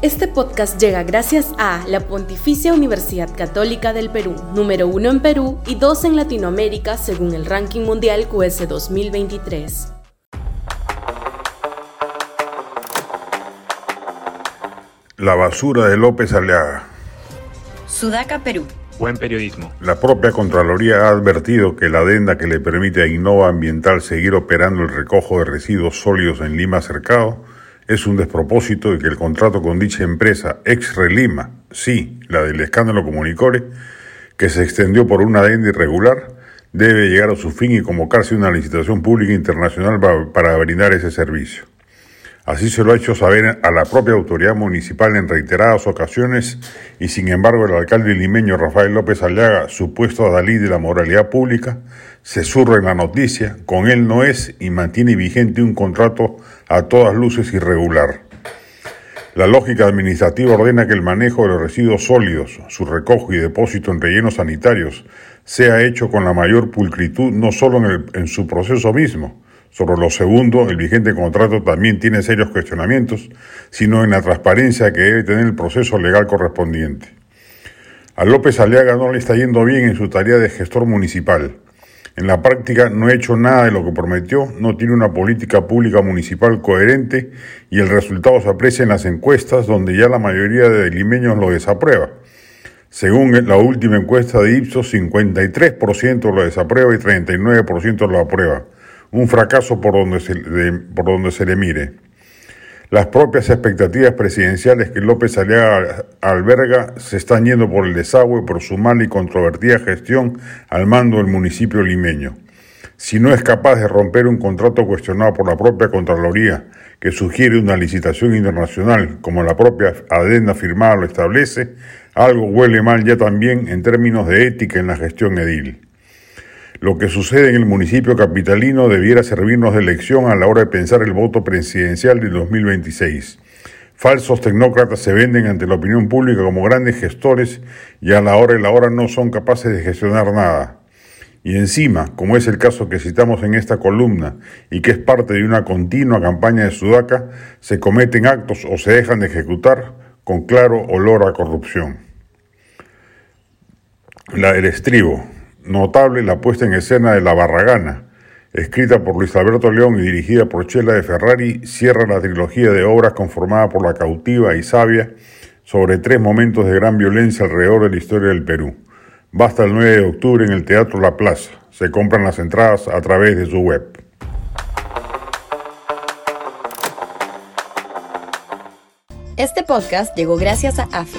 Este podcast llega gracias a la Pontificia Universidad Católica del Perú, número uno en Perú y dos en Latinoamérica según el ranking mundial QS 2023. La basura de López Aleaga. Sudaca, Perú. Buen periodismo. La propia Contraloría ha advertido que la adenda que le permite a Innova Ambiental seguir operando el recojo de residuos sólidos en Lima Cercado es un despropósito y que el contrato con dicha empresa, ex Relima, sí, la del escándalo Comunicore, que se extendió por una adenda irregular, debe llegar a su fin y convocarse una licitación pública internacional para brindar ese servicio. Así se lo ha hecho saber a la propia autoridad municipal en reiteradas ocasiones y sin embargo el alcalde limeño Rafael López Aliaga, supuesto adalí de la moralidad pública, se surra en la noticia, con él no es y mantiene vigente un contrato a todas luces irregular. La lógica administrativa ordena que el manejo de los residuos sólidos, su recojo y depósito en rellenos sanitarios sea hecho con la mayor pulcritud no solo en, en su proceso mismo, sobre lo segundo, el vigente contrato también tiene serios cuestionamientos, sino en la transparencia que debe tener el proceso legal correspondiente. A López Aliaga no le está yendo bien en su tarea de gestor municipal. En la práctica no ha hecho nada de lo que prometió, no tiene una política pública municipal coherente y el resultado se aprecia en las encuestas donde ya la mayoría de limeños lo desaprueba. Según la última encuesta de Ipsos, 53% lo desaprueba y 39% lo aprueba un fracaso por donde se, por donde se le mire. Las propias expectativas presidenciales que López Aliaga alberga se están yendo por el desagüe por su mal y controvertida gestión al mando del municipio limeño. Si no es capaz de romper un contrato cuestionado por la propia Contraloría, que sugiere una licitación internacional, como la propia adenda firmada lo establece, algo huele mal ya también en términos de ética en la gestión edil. Lo que sucede en el municipio capitalino debiera servirnos de lección a la hora de pensar el voto presidencial de 2026. Falsos tecnócratas se venden ante la opinión pública como grandes gestores y a la hora y la hora no son capaces de gestionar nada. Y encima, como es el caso que citamos en esta columna y que es parte de una continua campaña de Sudaca, se cometen actos o se dejan de ejecutar con claro olor a corrupción. La del estribo. Notable la puesta en escena de La Barragana, escrita por Luis Alberto León y dirigida por Chela de Ferrari, cierra la trilogía de obras conformada por La Cautiva y Sabia sobre tres momentos de gran violencia alrededor de la historia del Perú. Basta el 9 de octubre en el Teatro La Plaza. Se compran las entradas a través de su web. Este podcast llegó gracias a AFE,